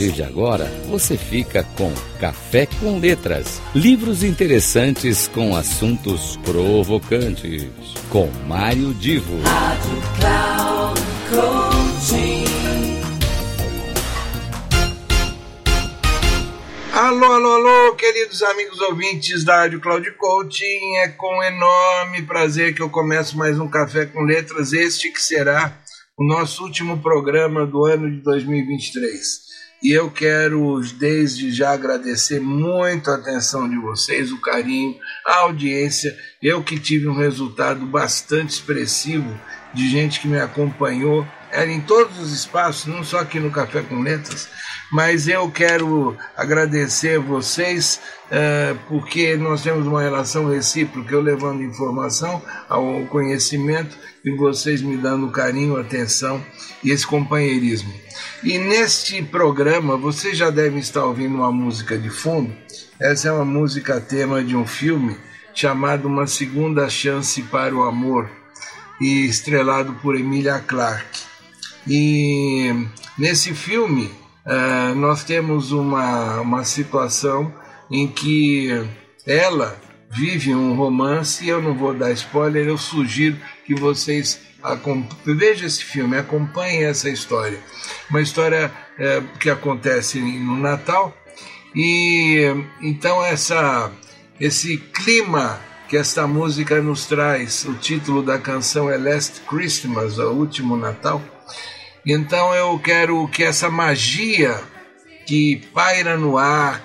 partir de agora, você fica com Café com Letras, livros interessantes com assuntos provocantes, com Mário Divo. Rádio Cloud Coaching. Alô, alô, alô, queridos amigos ouvintes da Rádio Cloud Coaching. É com enorme prazer que eu começo mais um Café com Letras, este que será o nosso último programa do ano de 2023. E eu quero desde já agradecer muito a atenção de vocês, o carinho, a audiência. Eu que tive um resultado bastante expressivo de gente que me acompanhou, era em todos os espaços, não só aqui no Café com Letras, mas eu quero agradecer vocês uh, porque nós temos uma relação recíproca, eu levando informação ao conhecimento e vocês me dando carinho, atenção e esse companheirismo. E neste programa vocês já devem estar ouvindo uma música de fundo. Essa é uma música tema de um filme chamado Uma Segunda Chance para o Amor e estrelado por Emilia Clarke. E nesse filme uh, nós temos uma, uma situação em que ela vive um romance, eu não vou dar spoiler, eu sugiro que vocês vejam esse filme, acompanhem essa história. Uma história é, que acontece no Natal e então essa esse clima que esta música nos traz, o título da canção é Last Christmas, o último Natal. Então eu quero que essa magia que paira no ar,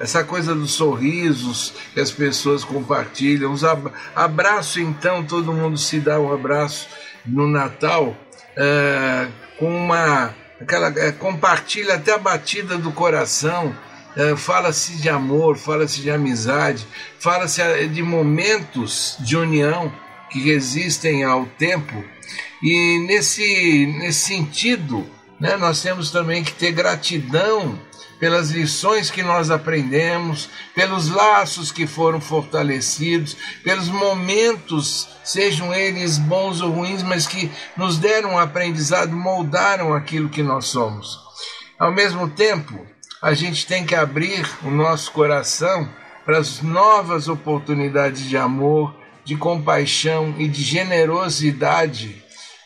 essa coisa dos sorrisos que as pessoas compartilham, os ab abraço então, todo mundo se dá um abraço no Natal, é, com uma aquela é, compartilha até a batida do coração, é, fala-se de amor, fala-se de amizade, fala-se de momentos de união que resistem ao tempo e nesse nesse sentido né, nós temos também que ter gratidão pelas lições que nós aprendemos, pelos laços que foram fortalecidos, pelos momentos, sejam eles bons ou ruins, mas que nos deram um aprendizado, moldaram aquilo que nós somos. Ao mesmo tempo, a gente tem que abrir o nosso coração para as novas oportunidades de amor, de compaixão e de generosidade,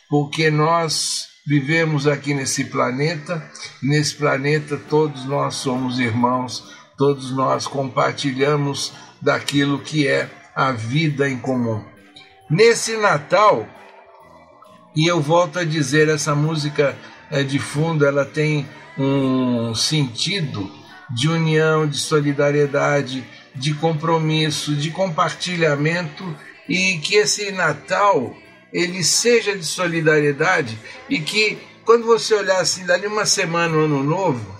porque nós vivemos aqui nesse planeta, nesse planeta todos nós somos irmãos, todos nós compartilhamos daquilo que é a vida em comum. Nesse Natal, e eu volto a dizer, essa música de fundo, ela tem um sentido de união, de solidariedade, de compromisso, de compartilhamento e que esse Natal ele seja de solidariedade e que quando você olhar assim dali uma semana o ano novo,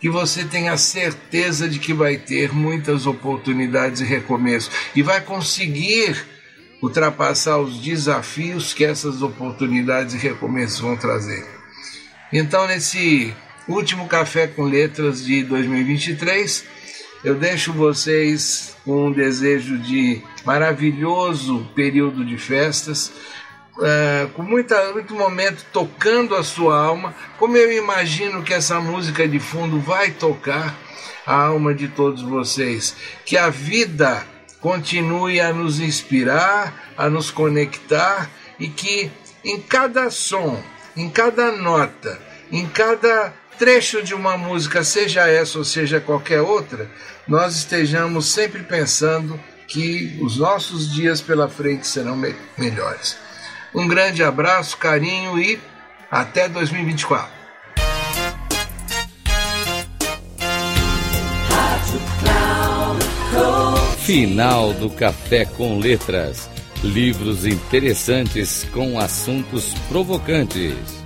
que você tenha certeza de que vai ter muitas oportunidades e recomeço e vai conseguir ultrapassar os desafios que essas oportunidades e recomeços vão trazer. Então nesse último café com letras de 2023, eu deixo vocês com um desejo de maravilhoso período de festas, é, com muita, muito momento tocando a sua alma, como eu imagino que essa música de fundo vai tocar a alma de todos vocês. Que a vida continue a nos inspirar, a nos conectar e que em cada som, em cada nota, em cada trecho de uma música, seja essa ou seja qualquer outra, nós estejamos sempre pensando que os nossos dias pela frente serão me melhores. Um grande abraço, carinho e até 2024. Final do Café com Letras. Livros interessantes com assuntos provocantes.